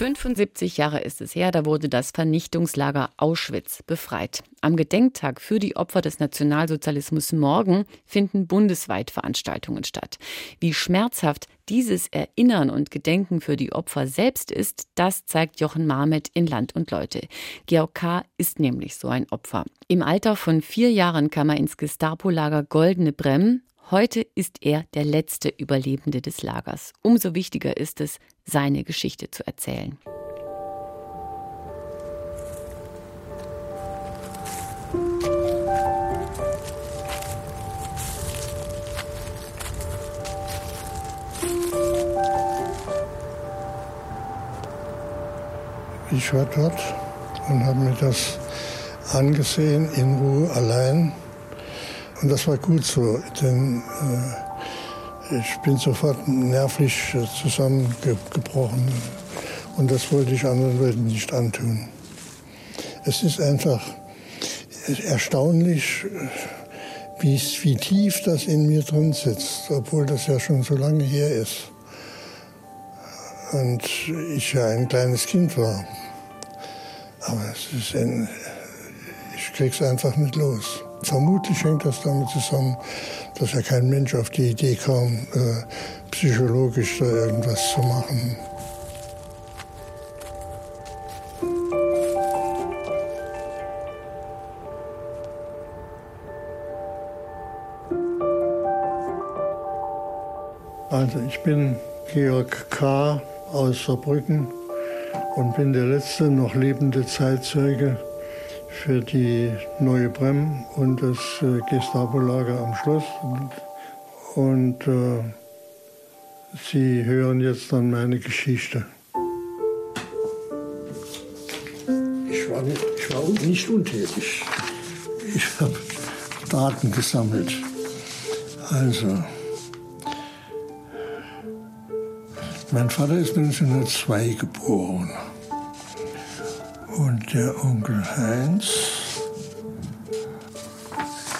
75 Jahre ist es her, da wurde das Vernichtungslager Auschwitz befreit. Am Gedenktag für die Opfer des Nationalsozialismus morgen finden bundesweit Veranstaltungen statt. Wie schmerzhaft dieses Erinnern und Gedenken für die Opfer selbst ist, das zeigt Jochen Marmet in Land und Leute. Georg K. ist nämlich so ein Opfer. Im Alter von vier Jahren kam er ins Gestapo-Lager Goldene Bremm. Heute ist er der letzte Überlebende des Lagers. Umso wichtiger ist es, seine Geschichte zu erzählen. Ich war dort und habe mir das angesehen, in Ruhe, allein. Und das war gut so, denn äh, ich bin sofort nervlich zusammengebrochen. Und das wollte ich anderen Leuten nicht antun. Es ist einfach erstaunlich, wie, wie tief das in mir drin sitzt, obwohl das ja schon so lange her ist. Und ich ja ein kleines Kind war. Aber es ist ein, ich krieg's einfach nicht los. Vermutlich hängt das damit zusammen, dass ja kein Mensch auf die Idee kam, äh, psychologisch da irgendwas zu machen. Also ich bin Georg K. aus Saarbrücken und bin der letzte noch lebende Zeitzeuge für die Neue Brem und das äh, Gestapo-Lager am Schloss. Und, äh, Sie hören jetzt dann meine Geschichte. Ich war nicht, ich war nicht untätig. Ich habe Daten gesammelt. Also, mein Vater ist 1902 geboren. Der Onkel Heinz,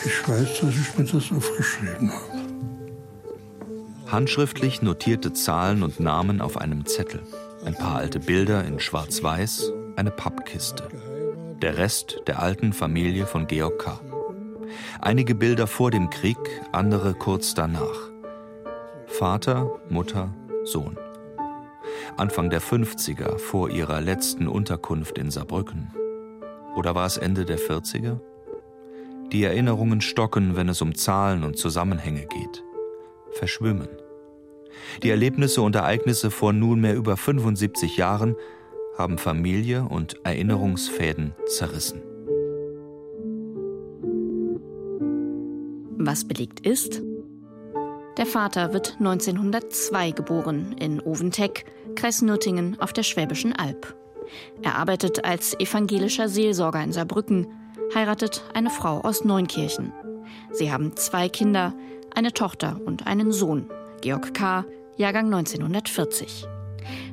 ich weiß, dass ich mir das aufgeschrieben habe. Handschriftlich notierte Zahlen und Namen auf einem Zettel. Ein paar alte Bilder in Schwarz-Weiß, eine Pappkiste. Der Rest der alten Familie von Georg K. Einige Bilder vor dem Krieg, andere kurz danach. Vater, Mutter, Sohn. Anfang der 50er, vor ihrer letzten Unterkunft in Saarbrücken. Oder war es Ende der 40er? Die Erinnerungen stocken, wenn es um Zahlen und Zusammenhänge geht. Verschwimmen. Die Erlebnisse und Ereignisse vor nunmehr über 75 Jahren haben Familie und Erinnerungsfäden zerrissen. Was belegt ist? Der Vater wird 1902 geboren in Oventeck, Kreis Nürtingen auf der Schwäbischen Alb. Er arbeitet als evangelischer Seelsorger in Saarbrücken, heiratet eine Frau aus Neunkirchen. Sie haben zwei Kinder, eine Tochter und einen Sohn, Georg K., Jahrgang 1940.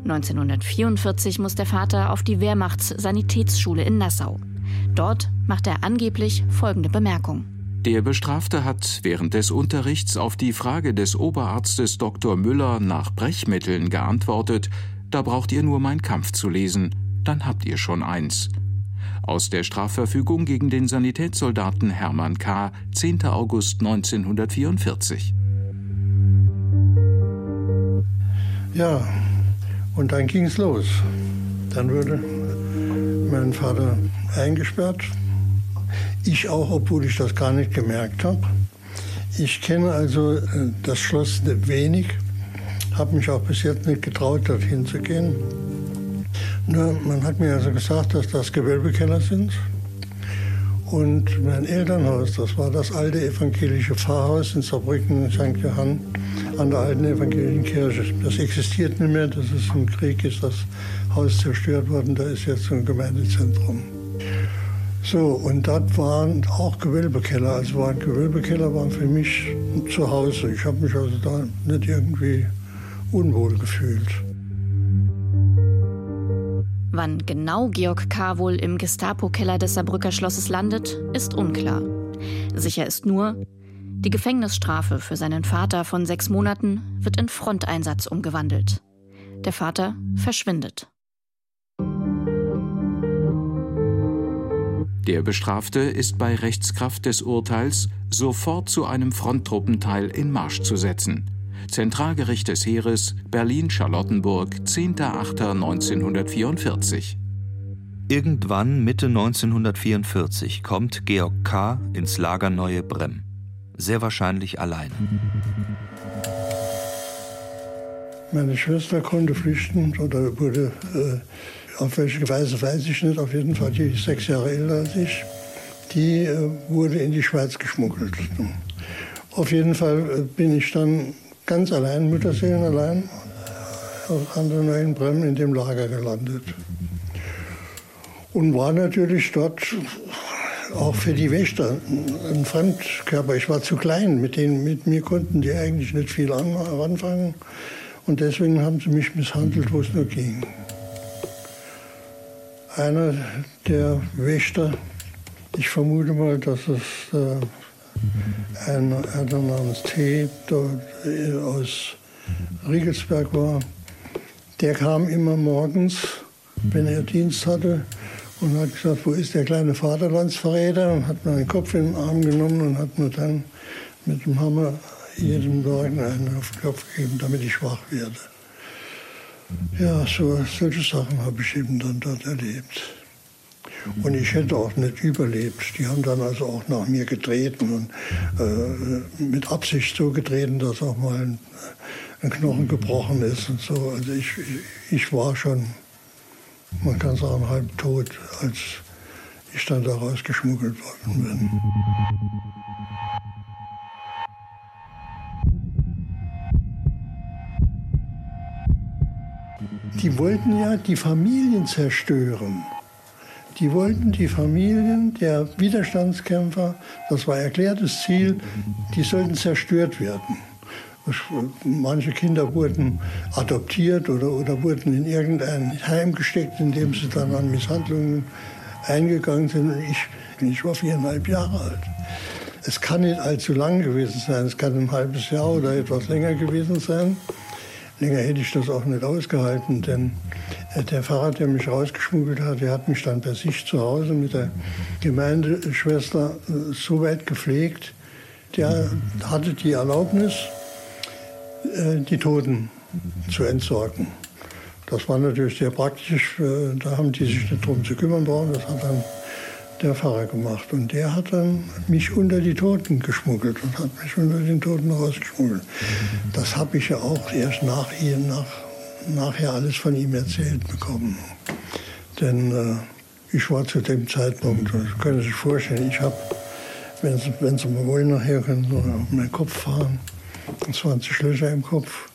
1944 muss der Vater auf die Wehrmachtssanitätsschule in Nassau. Dort macht er angeblich folgende Bemerkung. Der Bestrafte hat während des Unterrichts auf die Frage des Oberarztes Dr. Müller nach Brechmitteln geantwortet, da braucht ihr nur mein Kampf zu lesen, dann habt ihr schon eins. Aus der Strafverfügung gegen den Sanitätssoldaten Hermann K. 10. August 1944. Ja, und dann ging es los. Dann wurde mein Vater eingesperrt. Ich auch, obwohl ich das gar nicht gemerkt habe. Ich kenne also äh, das Schloss wenig, habe mich auch bis jetzt nicht getraut, dorthin zu gehen. Nur, man hat mir also gesagt, dass das Gewölbekeller sind. Und mein Elternhaus, das war das alte evangelische Pfarrhaus in Saarbrücken in St. Johann an der alten evangelischen Kirche. Das existiert nicht mehr, das ist im Krieg, ist das Haus zerstört worden, da ist jetzt ein Gemeindezentrum. So, und dort waren auch Gewölbekeller. Also waren Gewölbekeller waren für mich zu Hause. Ich habe mich also da nicht irgendwie unwohl gefühlt. Wann genau Georg K. wohl im Gestapo-Keller des Saarbrücker Schlosses landet, ist unklar. Sicher ist nur, Die Gefängnisstrafe für seinen Vater von sechs Monaten wird in Fronteinsatz umgewandelt. Der Vater verschwindet. Der Bestrafte ist bei Rechtskraft des Urteils sofort zu einem Fronttruppenteil in Marsch zu setzen. Zentralgericht des Heeres, Berlin-Charlottenburg, 10.08.1944. Irgendwann Mitte 1944 kommt Georg K. ins Lager Neue Brem. Sehr wahrscheinlich allein. Meine Schwester konnte flüchten oder wurde äh, auf welche Weise weiß ich nicht. Auf jeden Fall, die ist sechs Jahre älter als ich. Die äh, wurde in die Schweiz geschmuggelt. Auf jeden Fall äh, bin ich dann ganz allein, Mütterseelen allein, an der Neuen Brem in dem Lager gelandet. Und war natürlich dort auch für die Wächter ein Fremdkörper. Ich war zu klein, mit, denen, mit mir konnten die eigentlich nicht viel anfangen. Und deswegen haben sie mich misshandelt, wo es nur ging. Einer der Wächter, ich vermute mal, dass es äh, ein, einer namens T. Dort, äh, aus Riegelsberg war, der kam immer morgens, wenn er Dienst hatte, und hat gesagt, wo ist der kleine Vaterlandsverräter? Und hat mir den Kopf in den Arm genommen und hat mir dann mit dem Hammer jedem Morgen einen auf den Kopf gegeben, damit ich wach werde. Ja, so, solche Sachen habe ich eben dann dort erlebt. Und ich hätte auch nicht überlebt. Die haben dann also auch nach mir getreten und äh, mit Absicht so getreten, dass auch mal ein, ein, Knochen gebrochen ist und so. Also ich, ich war schon, man kann sagen, halb tot, als ich dann da rausgeschmuggelt worden bin. Die wollten ja die Familien zerstören. Die wollten die Familien der Widerstandskämpfer, das war erklärtes Ziel, die sollten zerstört werden. Manche Kinder wurden adoptiert oder, oder wurden in irgendein Heim gesteckt, in dem sie dann an Misshandlungen eingegangen sind. Ich, ich war viereinhalb Jahre alt. Es kann nicht allzu lang gewesen sein, es kann ein halbes Jahr oder etwas länger gewesen sein. Länger hätte ich das auch nicht ausgehalten, denn äh, der Pfarrer, der mich rausgeschmuggelt hat, der hat mich dann bei sich zu Hause mit der Gemeindeschwester äh, so weit gepflegt, der hatte die Erlaubnis, äh, die Toten zu entsorgen. Das war natürlich sehr praktisch, da haben die sich nicht drum zu kümmern brauchen. Das hat dann der Pfarrer gemacht. Und der hat dann mich unter die Toten geschmuggelt und hat mich unter den Toten rausgeschmuggelt. Das habe ich ja auch erst nach, nach, nachher alles von ihm erzählt bekommen. Denn äh, ich war zu dem Zeitpunkt, das können Sie sich vorstellen, ich habe, wenn Sie, wenn Sie mal wollen, nachher können Sie auf meinen Kopf fahren. 20 Löcher im Kopf.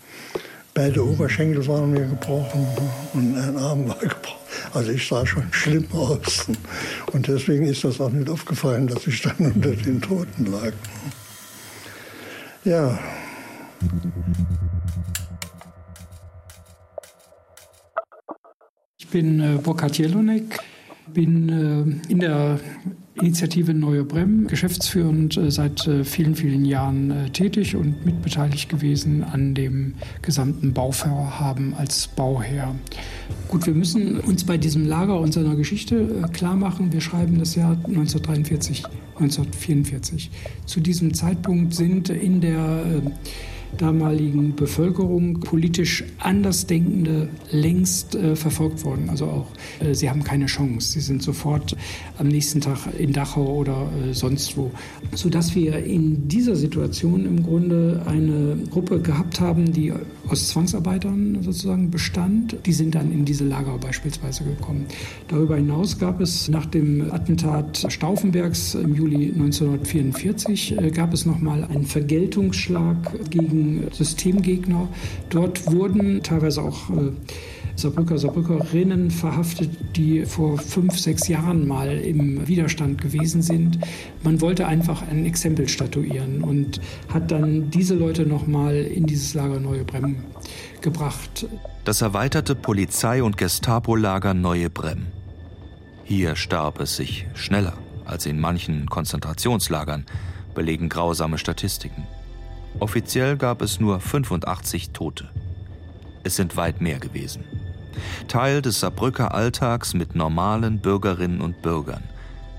Beide Oberschenkel waren mir gebrochen und ein Arm war gebrochen. Also ich sah schon schlimm aus. Und deswegen ist das auch nicht aufgefallen, dass ich dann unter den Toten lag. Ja. Ich bin äh, Burkhard Jelonek, bin äh, in der Initiative Neue Brem, geschäftsführend äh, seit äh, vielen, vielen Jahren äh, tätig und mitbeteiligt gewesen an dem gesamten Bauvorhaben als Bauherr. Gut, wir müssen uns bei diesem Lager und seiner Geschichte klar machen, wir schreiben das Jahr 1943, 1944. Zu diesem Zeitpunkt sind in der damaligen Bevölkerung politisch Andersdenkende längst äh, verfolgt worden. Also auch, äh, sie haben keine Chance. Sie sind sofort am nächsten Tag in Dachau oder äh, sonst wo. Sodass wir in dieser Situation im Grunde eine Gruppe gehabt haben, die aus Zwangsarbeitern sozusagen bestand. Die sind dann in diese Lager beispielsweise gekommen. Darüber hinaus gab es nach dem Attentat Stauffenbergs im Juli 1944 äh, gab es nochmal einen Vergeltungsschlag gegen Systemgegner. Dort wurden teilweise auch äh, Saarbrücker, Saarbrückerinnen verhaftet, die vor fünf, sechs Jahren mal im Widerstand gewesen sind. Man wollte einfach ein Exempel statuieren und hat dann diese Leute nochmal in dieses Lager Neue Brem gebracht. Das erweiterte Polizei- und Gestapo-Lager Neue Brem. Hier starb es sich schneller als in manchen Konzentrationslagern, belegen grausame Statistiken. Offiziell gab es nur 85 Tote. Es sind weit mehr gewesen. Teil des Saarbrücker Alltags mit normalen Bürgerinnen und Bürgern,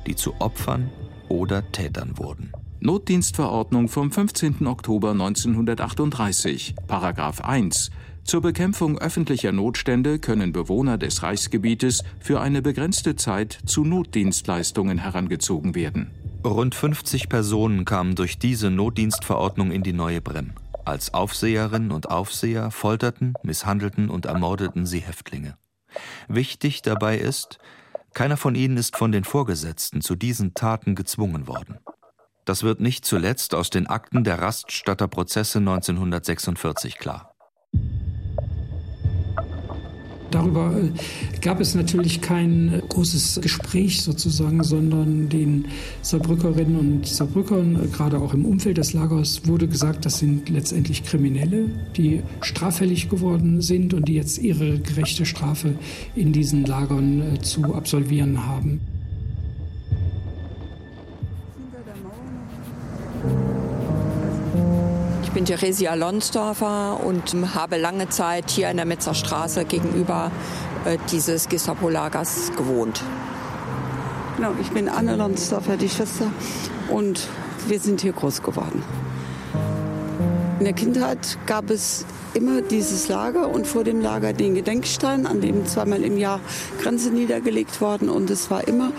die zu Opfern oder Tätern wurden. Notdienstverordnung vom 15. Oktober 1938, Paragraph 1. Zur Bekämpfung öffentlicher Notstände können Bewohner des Reichsgebietes für eine begrenzte Zeit zu Notdienstleistungen herangezogen werden. Rund 50 Personen kamen durch diese Notdienstverordnung in die Neue Brem. Als Aufseherinnen und Aufseher folterten, misshandelten und ermordeten sie Häftlinge. Wichtig dabei ist, keiner von ihnen ist von den Vorgesetzten zu diesen Taten gezwungen worden. Das wird nicht zuletzt aus den Akten der Raststatter Prozesse 1946 klar. Darüber äh, gab es natürlich kein großes Gespräch sozusagen, sondern den Saarbrückerinnen und Saarbrückern, äh, gerade auch im Umfeld des Lagers, wurde gesagt, das sind letztendlich Kriminelle, die straffällig geworden sind und die jetzt ihre gerechte Strafe in diesen Lagern äh, zu absolvieren haben. Bin Theresia Lonsdorfer und habe lange Zeit hier in der Metzer Straße gegenüber äh, dieses Gestapo-Lagers gewohnt. Genau, ich bin Anne Lonsdorfer, die Schwester, und wir sind hier groß geworden. In der Kindheit gab es immer dieses Lager und vor dem Lager den Gedenkstein, an dem zweimal im Jahr Grenze niedergelegt worden und es war immer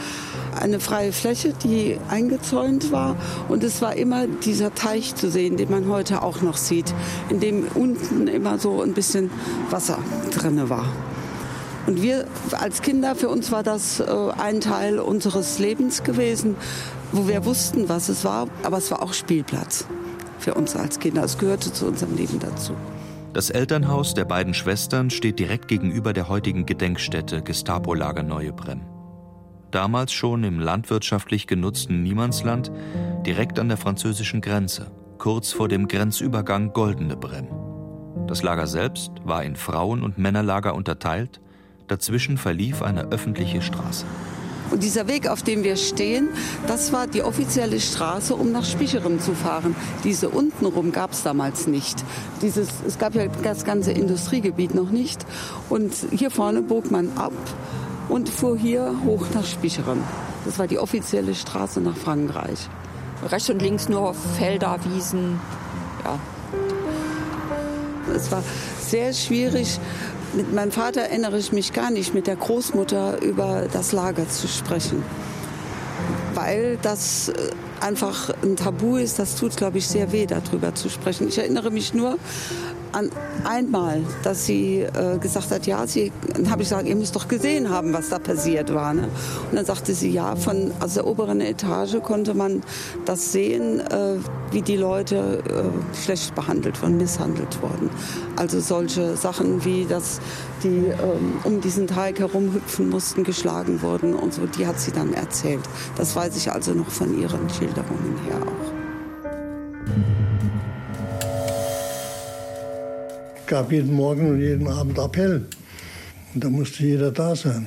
eine freie Fläche, die eingezäunt war. Und es war immer dieser Teich zu sehen, den man heute auch noch sieht, in dem unten immer so ein bisschen Wasser drin war. Und wir als Kinder, für uns war das äh, ein Teil unseres Lebens gewesen, wo wir wussten, was es war, aber es war auch Spielplatz für uns als Kinder. Es gehörte zu unserem Leben dazu. Das Elternhaus der beiden Schwestern steht direkt gegenüber der heutigen Gedenkstätte Gestapo-Lager Neue Brem damals schon im landwirtschaftlich genutzten Niemandsland, direkt an der französischen Grenze, kurz vor dem Grenzübergang Goldene Brem. Das Lager selbst war in Frauen- und Männerlager unterteilt, dazwischen verlief eine öffentliche Straße. Und dieser Weg, auf dem wir stehen, das war die offizielle Straße, um nach Spicheren zu fahren. Diese untenrum gab es damals nicht. Dieses, es gab ja das ganze Industriegebiet noch nicht. Und hier vorne bog man ab und fuhr hier hoch nach Spicheren. Das war die offizielle Straße nach Frankreich. Rechts und links nur Felder, Wiesen. Ja. Es war sehr schwierig. Mit meinem Vater erinnere ich mich gar nicht, mit der Großmutter über das Lager zu sprechen. Weil das äh, einfach ein Tabu ist, das tut, glaube ich, sehr weh, darüber zu sprechen. Ich erinnere mich nur an einmal, dass sie äh, gesagt hat, ja, sie, dann habe ich gesagt, ihr müsst doch gesehen haben, was da passiert war. Ne? Und dann sagte sie, ja, von aus der oberen Etage konnte man das sehen, äh, wie die Leute äh, schlecht behandelt wurden, misshandelt wurden. Also solche Sachen wie, dass die ähm, um diesen Teig herumhüpfen mussten, geschlagen wurden und so, die hat sie dann erzählt. Das weiß ich also noch von ihren Schilderungen her auch. Gab jeden Morgen und jeden Abend Appell. Und da musste jeder da sein.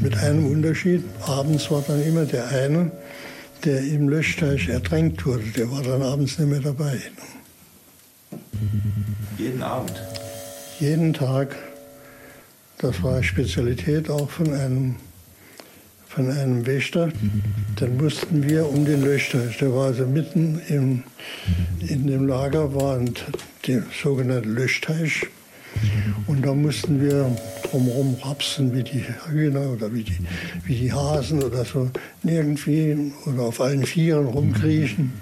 Mit einem Unterschied, abends war dann immer der eine, der im Löschteich ertränkt wurde, der war dann abends nicht mehr dabei. Jeden Abend? Jeden Tag. Das war Spezialität auch von einem, von einem Wächter. Dann mussten wir um den Löschteich, der war also mitten im, in dem Lager, war ein der sogenannte Löschteich. Und da mussten wir drumherum rapsen wie die Hühner oder wie die, wie die Hasen oder so, irgendwie oder auf allen Vieren rumkriechen.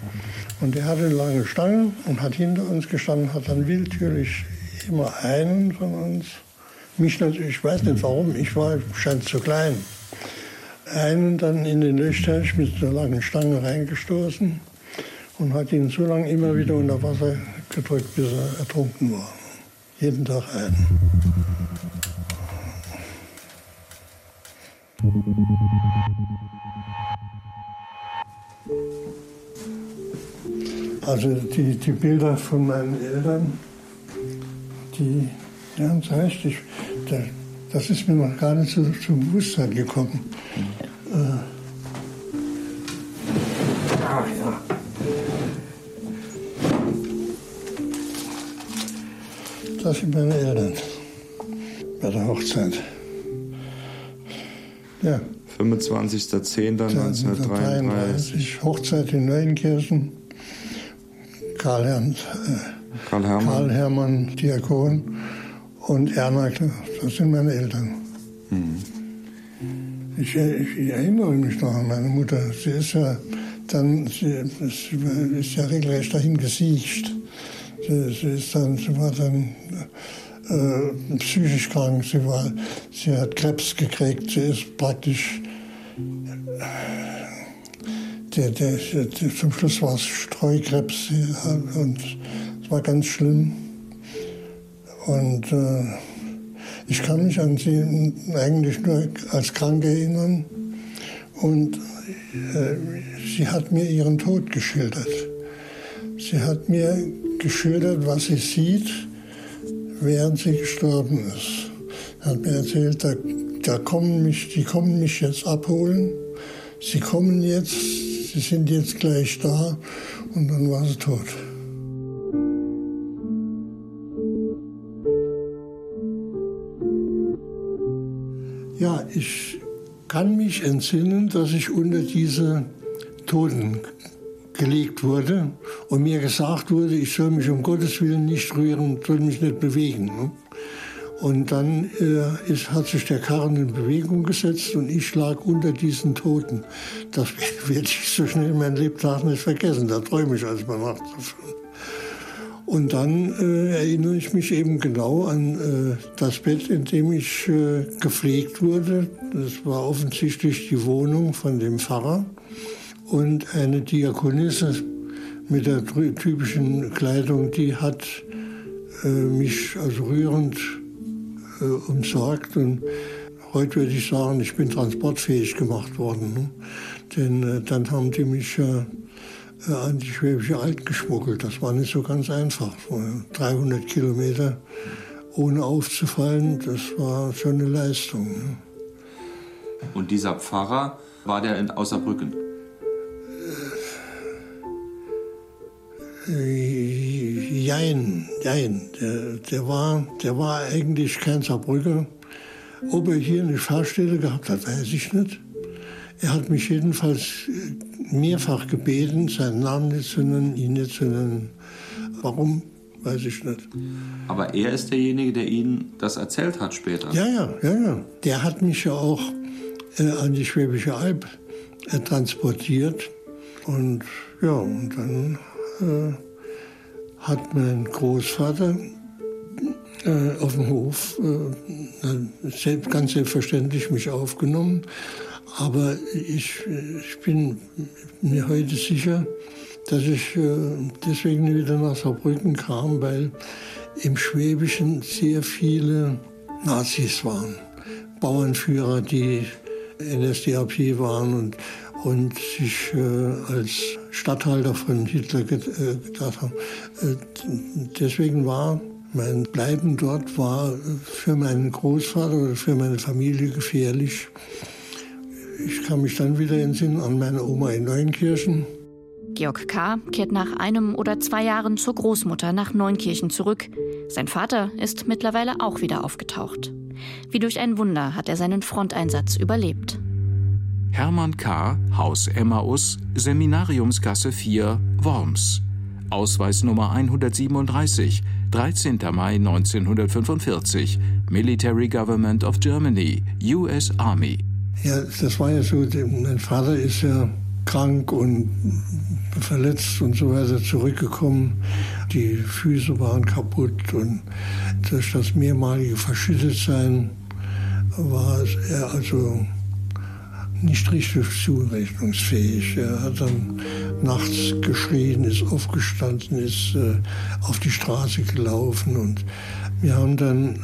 Und er hatte eine lange Stange und hat hinter uns gestanden, hat dann willkürlich immer einen von uns, mich natürlich, ich weiß nicht warum, ich war scheint zu klein, einen dann in den Löschteich mit einer langen Stange reingestoßen und hat ihn so lange immer wieder unter Wasser gedrückt, bis er ertrunken war. Jeden Tag einen. Also die, die Bilder von meinen Eltern, die, heißt, ich, das ist mir noch gar nicht so zum Bewusstsein gekommen. Äh, ah ja. Das sind meine Eltern bei der Hochzeit. Ja. 25.10.1933. Hochzeit in Neuenkirchen. Karl, Herrn, äh, Karl, Hermann. Karl Hermann, Diakon und Erna, das sind meine Eltern. Mhm. Ich, ich, erinnere mich noch an meine Mutter. Sie ist ja dann, sie, sie ist ja regelrecht dahin gesiegt. Sie, ist dann, sie war dann äh, psychisch krank. Sie, war, sie hat Krebs gekriegt. Sie ist praktisch. Der, der, der, zum Schluss war es Streukrebs und es war ganz schlimm. Und äh, ich kann mich an sie eigentlich nur als krank erinnern. Und äh, sie hat mir ihren Tod geschildert. Sie hat mir geschildert, was sie sieht, während sie gestorben ist. Sie hat mir erzählt, da, da kommen mich, die kommen mich jetzt abholen. Sie kommen jetzt, sie sind jetzt gleich da und dann war sie tot. Ja, ich kann mich entsinnen, dass ich unter diese Toten gelegt wurde und mir gesagt wurde, ich soll mich um Gottes Willen nicht rühren, soll mich nicht bewegen. Ne? Und dann äh, ist, hat sich der Karren in Bewegung gesetzt und ich lag unter diesen Toten. Das werde ich so schnell in meinem Lebtag nicht vergessen. Da träume ich man nachts davon. Und dann äh, erinnere ich mich eben genau an äh, das Bett, in dem ich äh, gepflegt wurde. Das war offensichtlich die Wohnung von dem Pfarrer. Und eine Diakonisse mit der typischen Kleidung, die hat äh, mich also rührend äh, umsorgt. Und heute würde ich sagen, ich bin transportfähig gemacht worden. Ne? Denn äh, dann haben die mich ja äh, an die Schwäbische Alb geschmuggelt. Das war nicht so ganz einfach. 300 Kilometer ohne aufzufallen, das war schon eine Leistung. Ne? Und dieser Pfarrer, war der in Außerbrücken? Jein, jein. Der, der, war, der war eigentlich kein Saarbrücker. Ob er hier eine Fahrstelle gehabt hat, weiß ich nicht. Er hat mich jedenfalls mehrfach gebeten, seinen Namen nicht zu nennen, ihn nicht zu nennen. Warum, weiß ich nicht. Aber er ist derjenige, der Ihnen das erzählt hat später? Ja, ja, ja, ja. Der hat mich ja auch äh, an die Schwäbische Alb äh, transportiert. Und ja, und dann äh, hat mein Großvater äh, auf dem Hof äh, ganz selbstverständlich mich aufgenommen aber ich, ich bin mir heute sicher, dass ich äh, deswegen wieder nach Saarbrücken kam, weil im Schwäbischen sehr viele Nazis waren. Bauernführer, die NSDAP waren und, und sich äh, als Statthalter von Hitler äh, gedacht haben. deswegen war mein Bleiben dort war für meinen Großvater oder für meine Familie gefährlich. Ich kann mich dann wieder entsinnen an meine Oma in Neunkirchen. Georg K. kehrt nach einem oder zwei Jahren zur Großmutter nach Neunkirchen zurück. Sein Vater ist mittlerweile auch wieder aufgetaucht. Wie durch ein Wunder hat er seinen Fronteinsatz überlebt. Hermann K., Haus Emmaus, Seminariumsgasse 4, Worms. Ausweisnummer 137, 13. Mai 1945, Military Government of Germany, US Army. Ja, das war ja so, mein Vater ist ja krank und verletzt und so weiter zurückgekommen. Die Füße waren kaputt und durch das mehrmalige Verschüttetsein war er also nicht richtig zurechnungsfähig. Er hat dann nachts geschrien, ist aufgestanden, ist äh, auf die Straße gelaufen und wir haben dann äh,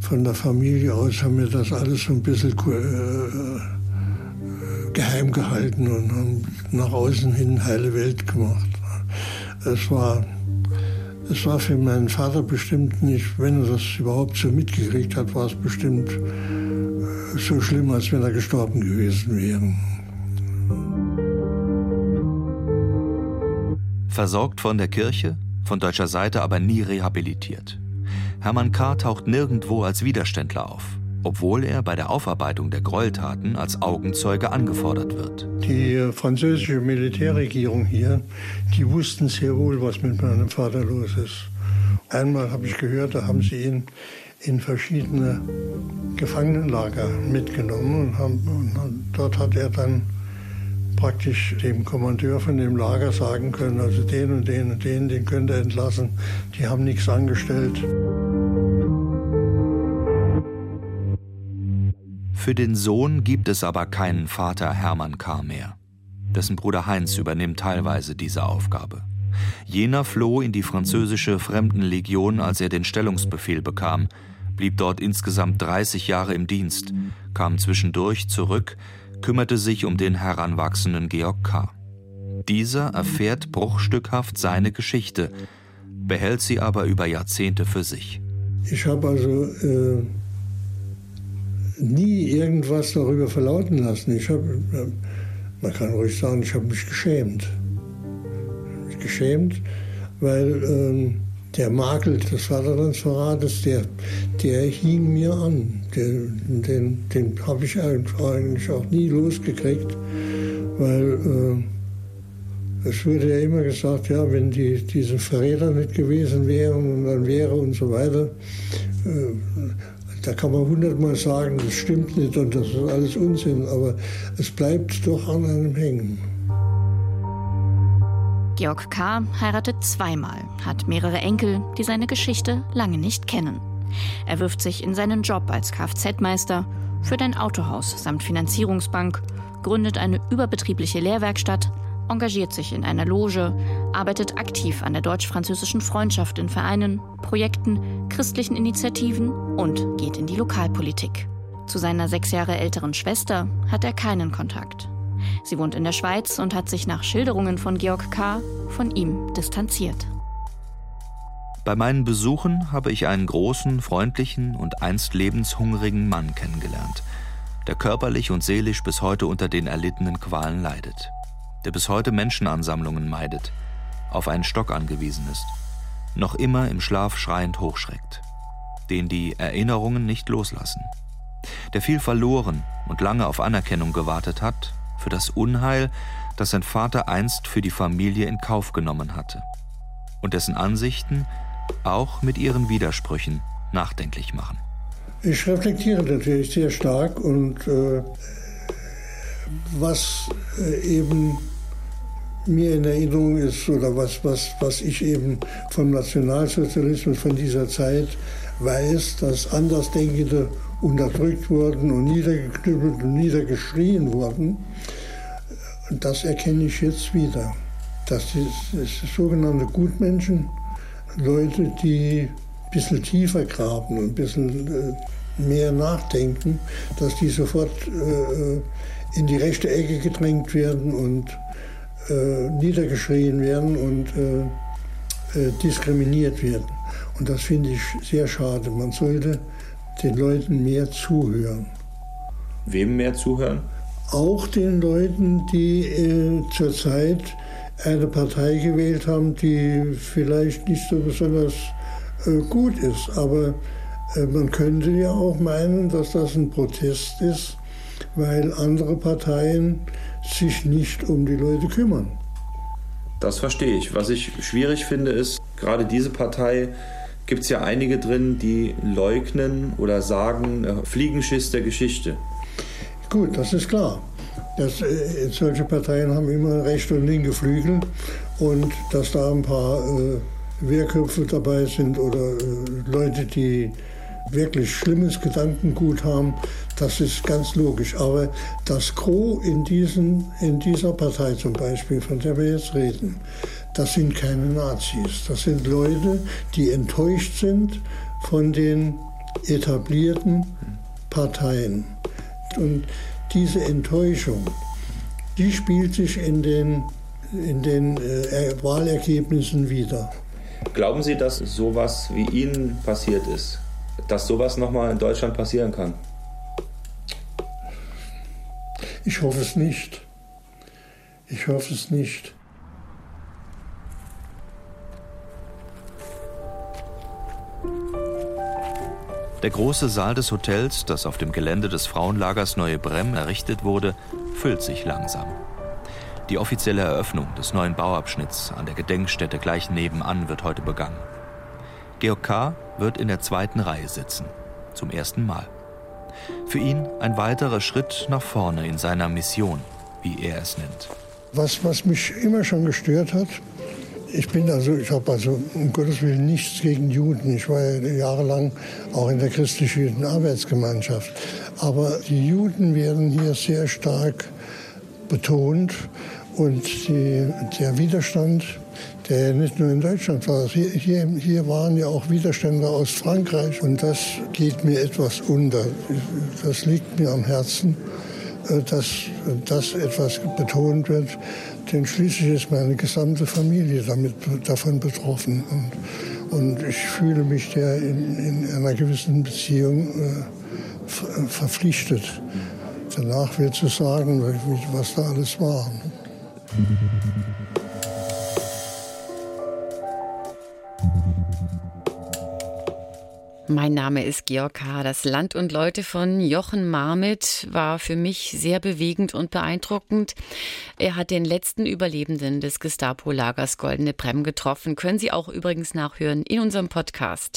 von der Familie aus haben wir das alles so ein bisschen äh, geheim gehalten und haben nach außen hin heile Welt gemacht. Es war, es war für meinen Vater bestimmt nicht, wenn er das überhaupt so mitgekriegt hat, war es bestimmt äh, so schlimm, als wenn er gestorben gewesen wäre. Versorgt von der Kirche, von deutscher Seite aber nie rehabilitiert. Hermann K. taucht nirgendwo als Widerständler auf, obwohl er bei der Aufarbeitung der Gräueltaten als Augenzeuge angefordert wird. Die französische Militärregierung hier, die wussten sehr wohl, was mit meinem Vater los ist. Einmal habe ich gehört, da haben sie ihn in verschiedene Gefangenenlager mitgenommen und, haben, und dort hat er dann praktisch dem Kommandeur von dem Lager sagen können, also den und den und den, den könnt ihr entlassen. Die haben nichts angestellt. Für den Sohn gibt es aber keinen Vater Hermann K. mehr. Dessen Bruder Heinz übernimmt teilweise diese Aufgabe. Jener floh in die französische Fremdenlegion, als er den Stellungsbefehl bekam, blieb dort insgesamt 30 Jahre im Dienst, kam zwischendurch zurück, kümmerte sich um den heranwachsenden Georg K. Dieser erfährt bruchstückhaft seine Geschichte, behält sie aber über Jahrzehnte für sich. Ich habe also äh, nie irgendwas darüber verlauten lassen. Ich habe, äh, man kann ruhig sagen, ich habe mich geschämt. Geschämt, weil äh, der Makel des Vaterlandsverrates, der, der hing mir an. Den, den, den habe ich eigentlich auch nie losgekriegt, weil äh, es wurde ja immer gesagt, ja, wenn die, diese Verräter nicht gewesen wären und dann wäre und so weiter, äh, da kann man hundertmal sagen, das stimmt nicht und das ist alles Unsinn, aber es bleibt doch an einem hängen. Georg K. heiratet zweimal, hat mehrere Enkel, die seine Geschichte lange nicht kennen. Er wirft sich in seinen Job als Kfz-Meister, führt ein Autohaus samt Finanzierungsbank, gründet eine überbetriebliche Lehrwerkstatt, engagiert sich in einer Loge, arbeitet aktiv an der deutsch-französischen Freundschaft in Vereinen, Projekten, christlichen Initiativen und geht in die Lokalpolitik. Zu seiner sechs Jahre älteren Schwester hat er keinen Kontakt. Sie wohnt in der Schweiz und hat sich nach Schilderungen von Georg K. von ihm distanziert. Bei meinen Besuchen habe ich einen großen, freundlichen und einst lebenshungrigen Mann kennengelernt, der körperlich und seelisch bis heute unter den erlittenen Qualen leidet, der bis heute Menschenansammlungen meidet, auf einen Stock angewiesen ist, noch immer im Schlaf schreiend hochschreckt, den die Erinnerungen nicht loslassen, der viel verloren und lange auf Anerkennung gewartet hat für das Unheil, das sein Vater einst für die Familie in Kauf genommen hatte und dessen Ansichten auch mit ihren Widersprüchen nachdenklich machen. Ich reflektiere natürlich sehr stark und äh, was äh, eben mir in Erinnerung ist oder was, was, was ich eben vom Nationalsozialismus von dieser Zeit weiß, dass Andersdenkende unterdrückt wurden und niedergeknüppelt und niedergeschrien wurden, das erkenne ich jetzt wieder. Das ist, ist sogenannte Gutmenschen, Leute, die ein bisschen tiefer graben und ein bisschen äh, mehr nachdenken, dass die sofort äh, in die rechte Ecke gedrängt werden und äh, niedergeschrien werden und äh, äh, diskriminiert werden. Und das finde ich sehr schade. Man sollte den Leuten mehr zuhören. Wem mehr zuhören? Auch den Leuten, die äh, zurzeit eine Partei gewählt haben, die vielleicht nicht so besonders äh, gut ist. Aber äh, man könnte ja auch meinen, dass das ein Protest ist, weil andere Parteien sich nicht um die Leute kümmern. Das verstehe ich. Was ich schwierig finde, ist, gerade diese Partei gibt es ja einige drin, die leugnen oder sagen, äh, Fliegenschiss der Geschichte. Gut, das ist klar. Das, äh, solche Parteien haben immer rechte und linke Flügel und dass da ein paar äh, Wehrköpfe dabei sind oder äh, Leute, die wirklich schlimmes Gedankengut haben, das ist ganz logisch. Aber das Gros in, diesen, in dieser Partei zum Beispiel, von der wir jetzt reden, das sind keine Nazis. Das sind Leute, die enttäuscht sind von den etablierten Parteien. Und diese Enttäuschung, die spielt sich in den, in den äh, Wahlergebnissen wieder. Glauben Sie, dass sowas wie Ihnen passiert ist, dass sowas nochmal in Deutschland passieren kann? Ich hoffe es nicht. Ich hoffe es nicht. Der große Saal des Hotels, das auf dem Gelände des Frauenlagers Neue Brem errichtet wurde, füllt sich langsam. Die offizielle Eröffnung des neuen Bauabschnitts an der Gedenkstätte gleich nebenan wird heute begangen. Georg K. wird in der zweiten Reihe sitzen, zum ersten Mal. Für ihn ein weiterer Schritt nach vorne in seiner Mission, wie er es nennt. Was, was mich immer schon gestört hat, ich bin also, ich habe also um Gottes Willen nichts gegen Juden. Ich war ja jahrelang auch in der christlichen Arbeitsgemeinschaft. Aber die Juden werden hier sehr stark betont und die, der Widerstand, der nicht nur in Deutschland war, hier, hier, hier waren ja auch Widerstände aus Frankreich und das geht mir etwas unter. Das liegt mir am Herzen, dass das etwas betont wird, denn schließlich ist meine gesamte Familie damit, davon betroffen. Und, und ich fühle mich der in, in einer gewissen Beziehung äh, verpflichtet, danach wird zu sagen, was da alles war. Mein Name ist Georg H. Das Land und Leute von Jochen Marmit war für mich sehr bewegend und beeindruckend. Er hat den letzten Überlebenden des Gestapo-Lagers Goldene Brem getroffen. Können Sie auch übrigens nachhören in unserem Podcast.